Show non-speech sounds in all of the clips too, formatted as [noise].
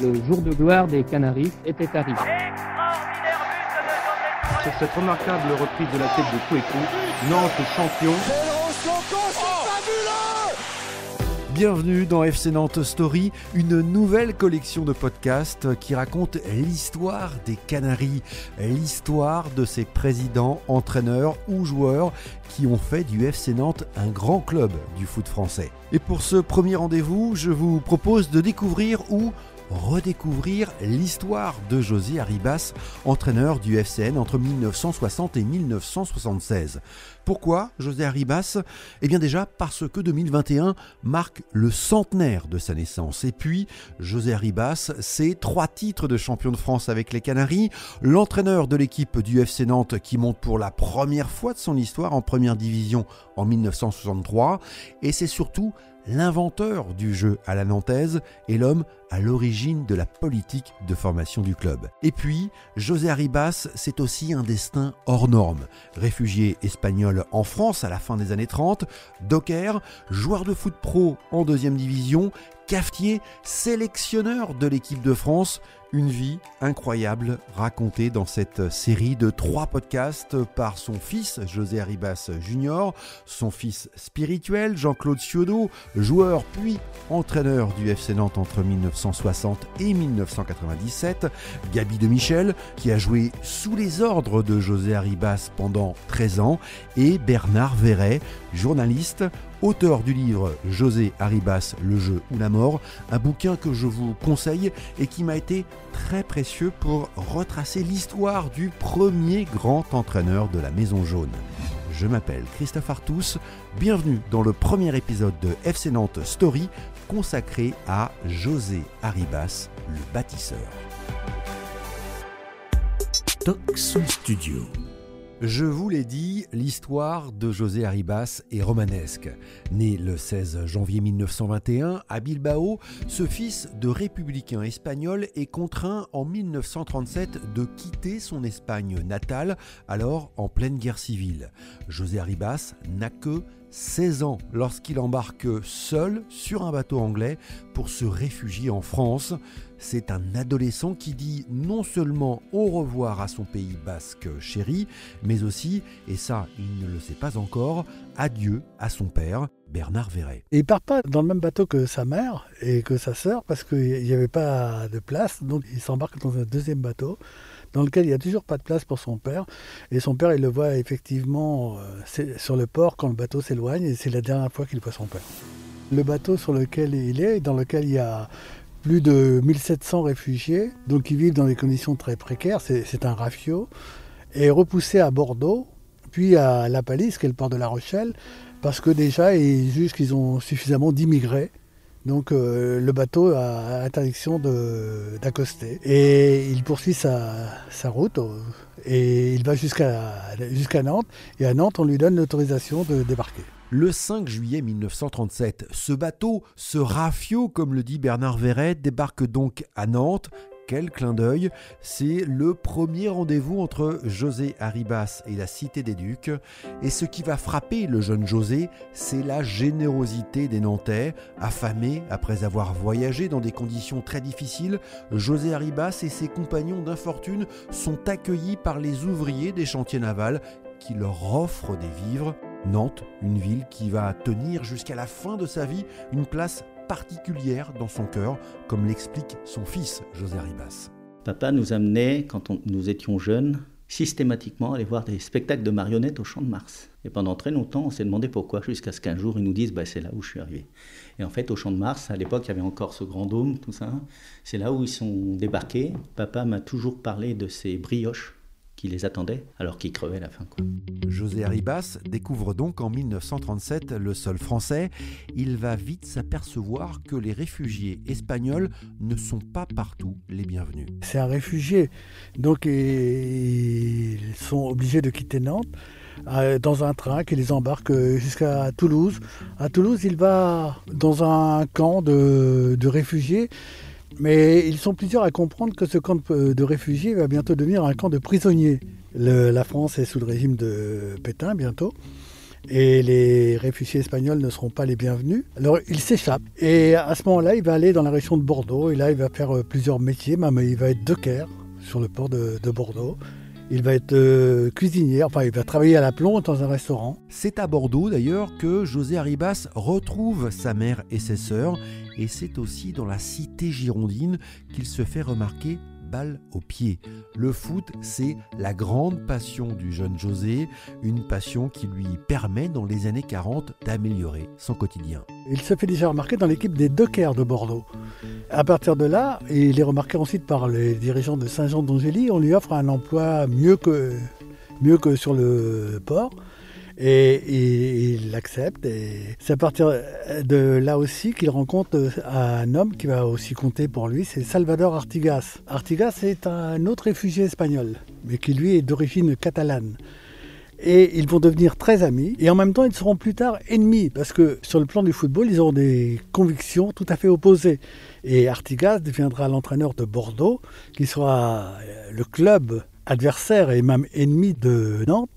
Le jour de gloire des Canaries était arrivé. Sur cette remarquable reprise de la tête de Kouekou, Nantes champion. Bienvenue dans FC Nantes Story, une nouvelle collection de podcasts qui raconte l'histoire des Canaries, l'histoire de ces présidents, entraîneurs ou joueurs qui ont fait du FC Nantes un grand club du foot français. Et pour ce premier rendez-vous, je vous propose de découvrir où redécouvrir l'histoire de José Arribas, entraîneur du FCN entre 1960 et 1976. Pourquoi José Arribas? Eh bien déjà parce que 2021 marque le centenaire de sa naissance. Et puis, José Arribas, c'est trois titres de champion de France avec les Canaries, l'entraîneur de l'équipe du FC Nantes qui monte pour la première fois de son histoire en première division en 1963, et c'est surtout l'inventeur du jeu à la nantaise et l'homme à l'origine de la politique de formation du club. Et puis, José Arribas, c'est aussi un destin hors norme. Réfugié espagnol en France à la fin des années 30, docker, joueur de foot pro en deuxième division, cafetier, sélectionneur de l'équipe de France, une vie incroyable racontée dans cette série de trois podcasts par son fils José Arribas Junior, son fils spirituel Jean-Claude Ciodo, joueur puis entraîneur du FC Nantes entre 1960 et 1997, Gabi de Michel qui a joué sous les ordres de José Arribas pendant 13 ans et Bernard Verret, journaliste, auteur du livre José Arribas, Le jeu ou la mort, un bouquin que je vous conseille et qui m'a été très précieux pour retracer l'histoire du premier grand entraîneur de la Maison Jaune. Je m'appelle Christophe Artus, bienvenue dans le premier épisode de FC Nantes Story consacré à José Arribas, le bâtisseur. Studio je vous l'ai dit, l'histoire de José Arribas est romanesque. Né le 16 janvier 1921 à Bilbao, ce fils de républicain espagnol est contraint en 1937 de quitter son Espagne natale, alors en pleine guerre civile. José Arribas n'a que 16 ans lorsqu'il embarque seul sur un bateau anglais pour se réfugier en France. C'est un adolescent qui dit non seulement au revoir à son pays basque chéri, mais aussi, et ça il ne le sait pas encore, adieu à son père, Bernard Verret. il part pas dans le même bateau que sa mère et que sa sœur parce qu'il n'y avait pas de place, donc il s'embarque dans un deuxième bateau dans lequel il n'y a toujours pas de place pour son père. Et son père, il le voit effectivement euh, sur le port quand le bateau s'éloigne, et c'est la dernière fois qu'il voit son père. Le bateau sur lequel il est, dans lequel il y a plus de 1700 réfugiés, donc qui vivent dans des conditions très précaires, c'est un rafio, est repoussé à Bordeaux, puis à La Palisse, qui est le port de La Rochelle, parce que déjà, ils jugent qu'ils ont suffisamment d'immigrés donc euh, le bateau a interdiction d'accoster. Et il poursuit sa, route euh, et il va jusqu'à Nantes. Et à Nantes, on lui donne l'autorisation de débarquer. Le 5 juillet 1937, ce bateau, ce rafio, comme le dit Bernard Verret, débarque donc à Nantes quel clin d'œil C'est le premier rendez-vous entre José Arribas et la Cité des Ducs. Et ce qui va frapper le jeune José, c'est la générosité des Nantais. Affamés après avoir voyagé dans des conditions très difficiles, José Arribas et ses compagnons d'infortune sont accueillis par les ouvriers des chantiers navals qui leur offrent des vivres. Nantes, une ville qui va tenir jusqu'à la fin de sa vie une place particulière dans son cœur, comme l'explique son fils José Ribas. Papa nous amenait, quand nous étions jeunes, systématiquement aller voir des spectacles de marionnettes au Champ de Mars. Et pendant très longtemps, on s'est demandé pourquoi, jusqu'à ce qu'un jour, ils nous disent bah, c'est là où je suis arrivé. Et en fait, au Champ de Mars, à l'époque, il y avait encore ce grand dôme, tout ça. C'est là où ils sont débarqués. Papa m'a toujours parlé de ces brioches qui les attendait alors qu'ils crevaient à la fin. José Arribas découvre donc en 1937 le sol français. Il va vite s'apercevoir que les réfugiés espagnols ne sont pas partout les bienvenus. C'est un réfugié, donc ils sont obligés de quitter Nantes euh, dans un train qui les embarque jusqu'à Toulouse. À Toulouse, il va dans un camp de, de réfugiés mais ils sont plusieurs à comprendre que ce camp de réfugiés va bientôt devenir un camp de prisonniers. la France est sous le régime de Pétain bientôt. et les réfugiés espagnols ne seront pas les bienvenus. Alors il s'échappe et à ce moment-là, il va aller dans la région de Bordeaux et là, il va faire euh, plusieurs métiers, même il va être docker sur le port de Bordeaux. Il va être euh, cuisinier, enfin il va travailler à la plombe dans un restaurant. C'est à Bordeaux d'ailleurs que José Arribas retrouve sa mère et ses sœurs, et c'est aussi dans la cité girondine qu'il se fait remarquer balle au pied. Le foot, c'est la grande passion du jeune José, une passion qui lui permet dans les années 40 d'améliorer son quotidien. Il se fait déjà remarquer dans l'équipe des Dockers de Bordeaux. À partir de là, il est remarqué ensuite par les dirigeants de Saint-Jean d'Angély, on lui offre un emploi mieux que, mieux que sur le port. Et, il l'accepte. Et c'est à partir de là aussi qu'il rencontre un homme qui va aussi compter pour lui, c'est Salvador Artigas. Artigas est un autre réfugié espagnol, mais qui lui est d'origine catalane. Et ils vont devenir très amis, et en même temps ils seront plus tard ennemis, parce que sur le plan du football, ils ont des convictions tout à fait opposées. Et Artigas deviendra l'entraîneur de Bordeaux, qui sera le club adversaire et même ennemi de Nantes.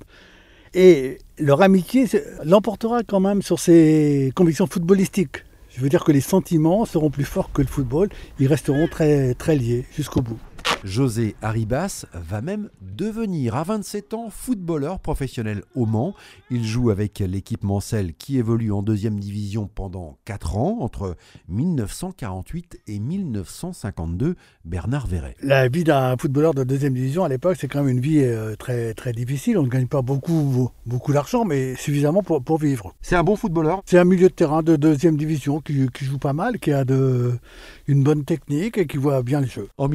Leur amitié l'emportera quand même sur ses convictions footballistiques. Je veux dire que les sentiments seront plus forts que le football. Ils resteront très, liés jusqu'au bout. José Arribas va même devenir à 27 ans footballeur professionnel au Mans. Il joue avec l'équipe Mancel qui évolue en deuxième division pendant 4 ans, entre 1948 et 1952. Bernard Verret. La vie d'un footballeur de deuxième division à l'époque, c'est quand même une vie euh, très, très difficile. On ne gagne pas beaucoup, beaucoup d'argent, mais suffisamment pour, pour vivre. C'est un bon footballeur? C'est un milieu de terrain de deuxième division qui, qui joue pas mal, qui a de, une bonne technique et qui voit bien le jeu. En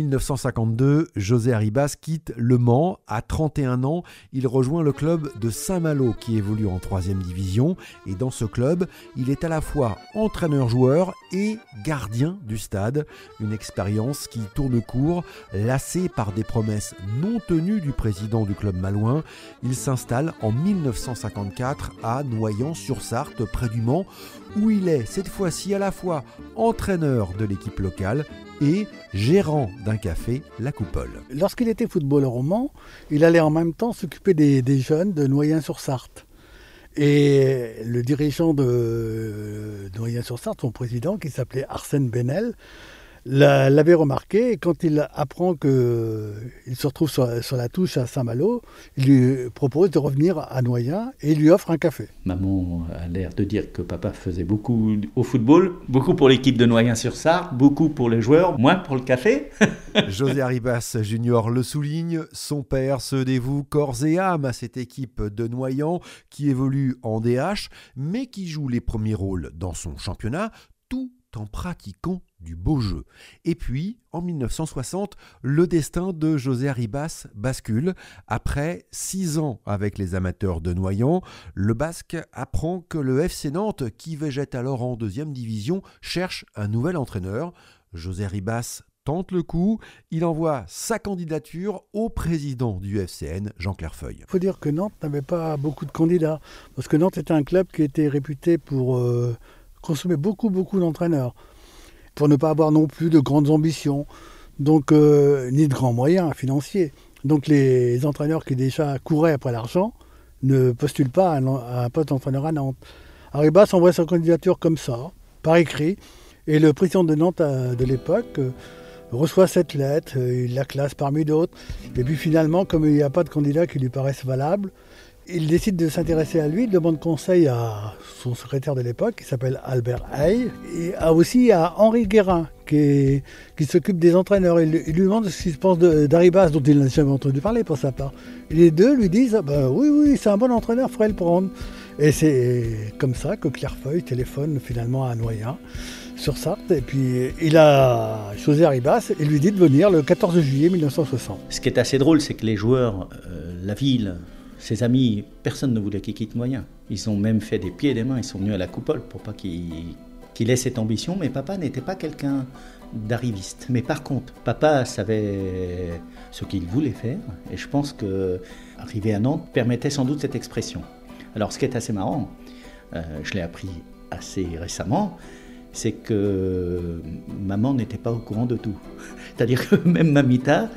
1952, José Arribas quitte Le Mans. À 31 ans, il rejoint le club de Saint-Malo qui évolue en 3 division. Et dans ce club, il est à la fois entraîneur-joueur et gardien du stade. Une expérience qui tourne court, lassé par des promesses non tenues du président du club malouin. Il s'installe en 1954 à Noyant-sur-Sarthe, près du Mans, où il est cette fois-ci à la fois entraîneur de l'équipe locale et gérant d'un café, La Coupole. Lorsqu'il était footballeur au Mans, il allait en même temps s'occuper des, jeunes de Noyen-sur-Sarthe. Et le dirigeant de Noyen-sur-Sarthe, son président, qui s'appelait Arsène Benel, l'avait remarqué et quand il apprend qu'il se retrouve sur, la touche à Saint-Malo, il lui propose de revenir à Noyen et il lui offre un café. Maman a l'air de dire que papa faisait beaucoup au football, beaucoup pour l'équipe de Noyen-sur-Sarthe, beaucoup pour les joueurs, moins pour le café. [laughs] José Arribas Junior le souligne, son père se dévoue corps et âme à cette équipe de Noyant qui évolue en DH mais qui joue les premiers rôles dans son championnat tout en pratiquant du beau jeu. Et puis, en 1960, le destin de José Arribas bascule. Après six ans avec les amateurs de Noyant, le Basque apprend que le FC Nantes, qui végète alors en deuxième division, cherche un nouvel entraîneur. José Arribas tente le coup, il envoie sa candidature au président du FCN, Jean-Claire Feuille. Il faut dire que Nantes n'avait pas beaucoup de candidats, parce que Nantes était un club qui était réputé pour euh, consommer beaucoup, beaucoup d'entraîneurs pour ne pas avoir non plus de grandes ambitions, donc euh, ni de grands moyens financiers. Donc les entraîneurs qui déjà couraient après l'argent ne postulent pas à un, poste d'entraîneur à Nantes. Arribas envoie sa candidature comme ça, par écrit, et le président de Nantes euh, de l'époque euh, reçoit cette lettre, il la classe parmi d'autres, et puis finalement, comme il n'y a pas de candidat qui lui paraisse valable, il décide de s'intéresser à lui, demande conseil à son secrétaire de l'époque, qui s'appelle Albert Hay, et aussi à Henri Guérin, qui, s'occupe des entraîneurs. Il, lui demande ce qu'il se pense d'Aribas, dont il n'a jamais entendu parler pour sa part. Les deux lui disent bah, Oui, oui, c'est un bon entraîneur, faudrait le prendre. Et c'est comme ça que Clairefeuille téléphone finalement à Noyen sur Sarthe. Et puis il a choisi Arribas et lui dit de venir le 14 juillet 1960. Ce qui est assez drôle, c'est que les joueurs, euh, la ville, ses amis, personne ne voulait qu'il quitte Noyen. Ils ont même fait des pieds et des mains, ils sont venus à la coupole pour pas qu'il ait cette ambition, mais papa n'était pas quelqu'un d'arriviste. Mais par contre, papa savait ce qu'il voulait faire, et je pense que arriver à Nantes permettait sans doute cette expression. Alors ce qui est assez marrant, euh, je l'ai appris assez récemment, c'est que maman n'était pas au courant de tout. [laughs] C'est-à-dire que même Mamita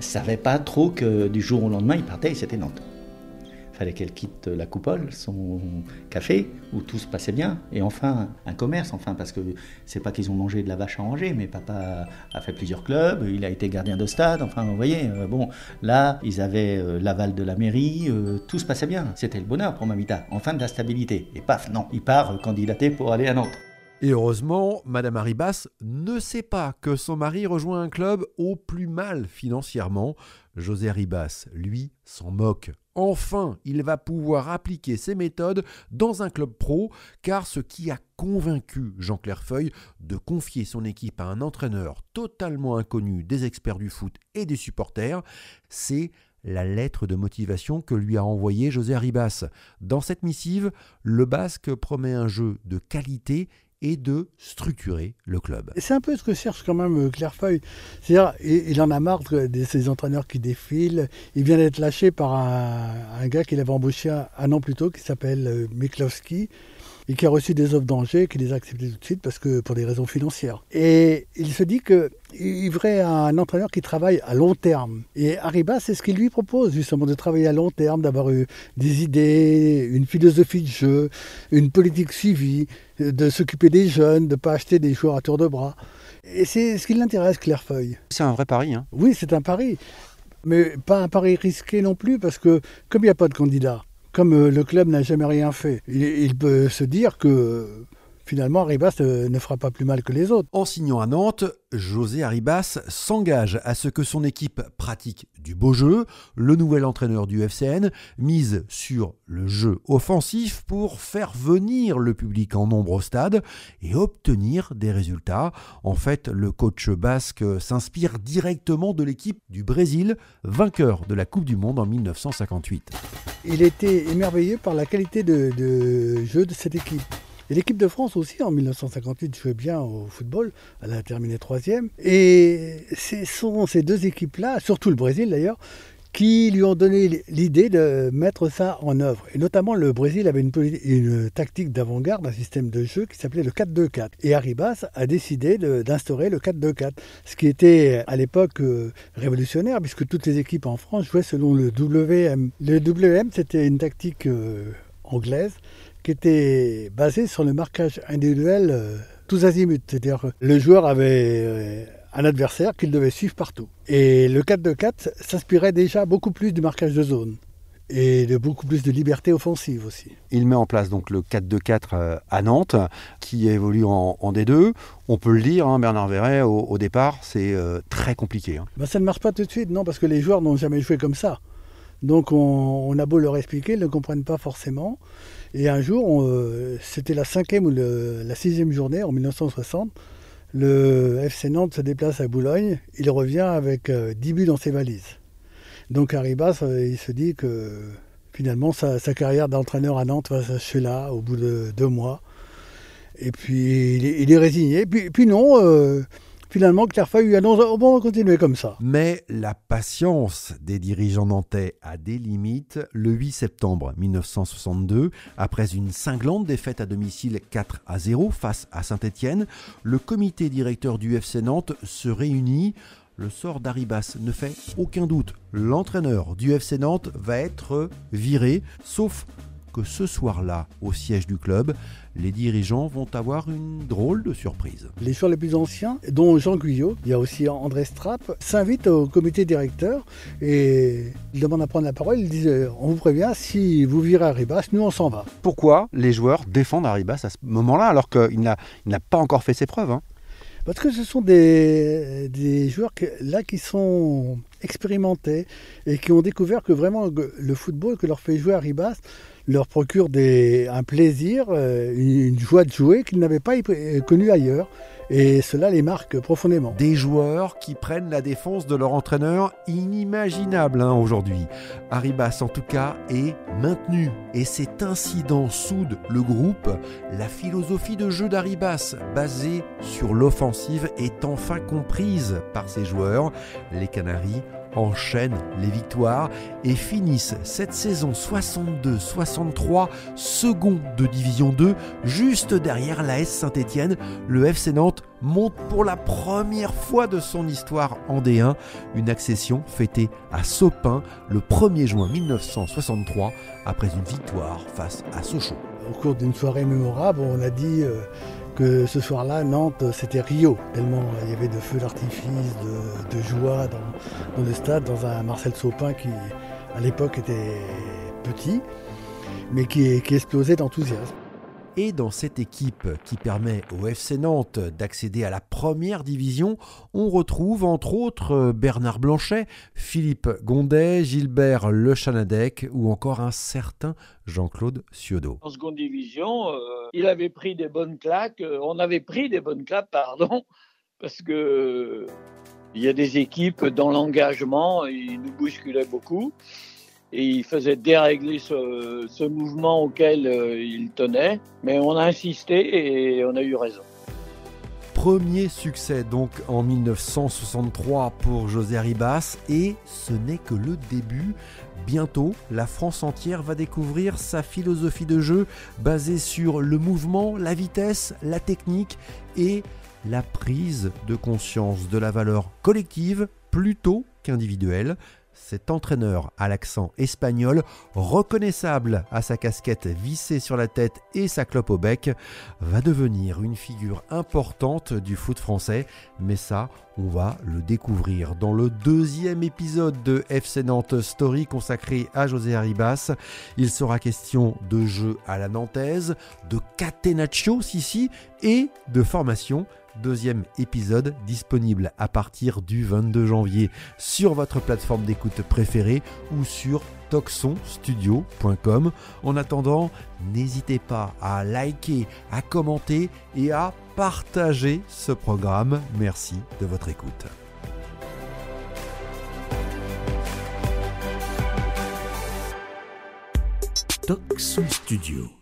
savait pas trop que du jour au lendemain il partait et c'était Nantes fallait qu'elle quitte la coupole, son café, où tout se passait bien. Et enfin, un commerce, enfin, parce que c'est pas qu'ils ont mangé de la vache à Angers, mais papa a fait plusieurs clubs, il a été gardien de stade, enfin, vous voyez, euh, bon, là, ils avaient euh, l'aval de la mairie, euh, tout se passait bien. C'était le bonheur pour Mamita, enfin de la stabilité. Et paf, non, il part candidater pour aller à Nantes. Et heureusement, Madame Arribas ne sait pas que son mari rejoint un club au plus mal financièrement. José Arribas, lui, s'en moque. Enfin, il va pouvoir appliquer ses méthodes dans un club pro, car ce qui a convaincu Jean-Claire Feuille de confier son équipe à un entraîneur totalement inconnu des experts du foot et des supporters, c'est la lettre de motivation que lui a envoyée José Arribas. Dans cette missive, le Basque promet un jeu de qualité et de structurer le club. C'est un peu ce que cherche quand même euh, Claire Feuille. C'est-à-dire, il en a marre de ces entraîneurs qui défilent. Il vient d'être lâché par un, gars qu'il avait embauché un, an plus tôt qui s'appelle euh, Miklowski et qui a reçu des offres d'Angers, qui les a acceptées tout de suite parce que pour des raisons financières. Et il se dit qu'il voudrait un entraîneur qui travaille à long terme. Et Arriba, c'est ce qu'il lui propose justement de travailler à long terme, d'avoir des idées, une philosophie de jeu, une politique suivie, de s'occuper des jeunes, de ne pas acheter des joueurs à tour de bras. Et c'est ce qui l'intéresse, Clairefeuille. C'est un vrai pari. Hein. Oui, c'est un pari. Mais pas un pari risqué non plus, parce que comme il n'y a pas de candidat, comme euh, le club n'a jamais rien fait, il, peut se dire que finalement, Arribas euh, ne fera pas plus mal que les autres. En signant à Nantes, José Arribas s'engage à ce que son équipe pratique du beau jeu. Le nouvel entraîneur du FCN mise sur le jeu offensif pour faire venir le public en nombre au stade et obtenir des résultats. En fait, le coach basque s'inspire directement de l'équipe du Brésil, vainqueur de la Coupe du Monde en 1958. Il était émerveillé par la qualité de jeu de cette équipe. Et l'équipe de France aussi, en 1958, jouait bien au football. Elle a terminé troisième. Et ce sont ces deux équipes-là, surtout le Brésil d'ailleurs, qui lui ont donné l'idée de mettre ça en œuvre. Et notamment, le Brésil avait une, tactique d'avant-garde, un système de jeu qui s'appelait le 4-2-4. Et Arribas a décidé d'instaurer le 4-2-4, ce qui était à l'époque euh, révolutionnaire, puisque toutes les équipes en France jouaient selon le WM. Le WM, c'était une tactique euh, anglaise qui était basé sur le marquage individuel euh, tous azimuts. C'est-à-dire le joueur avait un adversaire qu'il devait suivre partout. Et le 4-2-4 s'inspirait déjà beaucoup plus du marquage de zone et de beaucoup plus de liberté offensive aussi. Il met en place donc le 4-2-4 euh, à Nantes, qui évolue en, D2. On peut le dire, hein, Bernard Verret, au, départ, c'est très compliqué. Hein. Ben, ça ne marche pas tout de suite, non, parce que les joueurs n'ont jamais joué comme ça. Donc on, a beau leur expliquer, ils ne comprennent pas forcément. Et un jour, euh, c'était la cinquième ou la sixième journée en 1960, le FC Nantes se déplace à Boulogne, il revient avec 10 euh, buts dans ses valises. Donc Arribas, euh, il se dit que finalement sa, carrière d'entraîneur à Nantes va s'achever là, au bout de deux mois. Et puis il est, résigné. Puis, puis non, Finalement, Claire Feuille annonce oh, bon, on va continuer comme ça. Mais la patience des dirigeants nantais a des limites. Le 8 septembre 1962, après une cinglante défaite à domicile 4 à 0 face à Saint-Étienne, le comité directeur du FC Nantes se réunit. Le sort d'Aribas ne fait aucun doute. L'entraîneur du FC Nantes va être viré, sauf que ce soir-là, au siège du club, les dirigeants vont avoir une drôle de surprise. Les joueurs les plus anciens, dont Jean Guyot, il y a aussi André Strapp, s'invitent au comité directeur et ils demandent à prendre la parole. Ils disent On vous prévient, si vous virez Arribas, nous on s'en va. Pourquoi les joueurs défendent Arribas à ce moment-là alors qu'il n'a pas encore fait ses preuves hein? Parce que ce sont des, des joueurs là qui sont expérimentés et qui ont découvert que vraiment le football que leur fait jouer Arribas leur procure un plaisir, euh, une joie de jouer qu'ils n'avaient pas connue ailleurs. Et cela les marque profondément. Des joueurs qui prennent la défense de leur entraîneur, inimaginable hein, aujourd'hui. Arribas en tout cas est maintenu. Et cet incident soude le groupe. La philosophie de jeu d'Aribas, basée sur l'offensive, est enfin comprise par ses joueurs. Les Canaries enchaînent les victoires et finissent cette saison 62-63 second de Division 2, juste derrière la S Saint-Étienne. Le FC Nantes monte pour la première fois de son histoire en D1 une accession fêtée à Sopin le 1er juin 1963 après une victoire face à Sochaux. Au cours d'une soirée mémorable, on a dit euh, que ce soir-là, Nantes, c'était Rio, tellement il y avait de feux d'artifice, de, joie dans, le stade, dans un Marcel Sopin qui, à l'époque, était petit, mais qui explosait d'enthousiasme. Et dans cette équipe qui permet au FC Nantes d'accéder à la première division, on retrouve entre autres Bernard Blanchet, Philippe Gondet, Gilbert Le Chanadec ou encore un certain Jean-Claude Ciodo. En seconde division, euh, il avait pris des bonnes claques, euh, on avait pris des bonnes claques, [laughs] parce que il y a des équipes dans l'engagement, ils nous bousculaient beaucoup et il faisait dérégler ce, mouvement auquel euh, il tenait. Mais on a insisté et on a eu raison. Premier succès donc en 1963 pour José Ribas et ce n'est que le début. Bientôt, la France entière va découvrir sa philosophie de jeu basée sur le mouvement, la vitesse, la technique et la prise de conscience de la valeur collective plutôt qu'individuelle cet entraîneur à l'accent espagnol, reconnaissable à sa casquette vissée sur la tête et sa clope au bec, va devenir une figure importante du foot français. Mais ça, on va le découvrir dans le deuxième épisode de FC Nantes Story consacré à José Arribas. Il sera question de jeu à la nantaise, de catenaccio, si et de formation deuxième épisode disponible à partir du 22 janvier sur votre plateforme d'écoute préférée ou sur toxonstudio.com. En attendant, n'hésitez pas à liker, à commenter et à partager ce programme. Merci de votre écoute. Toxon Studio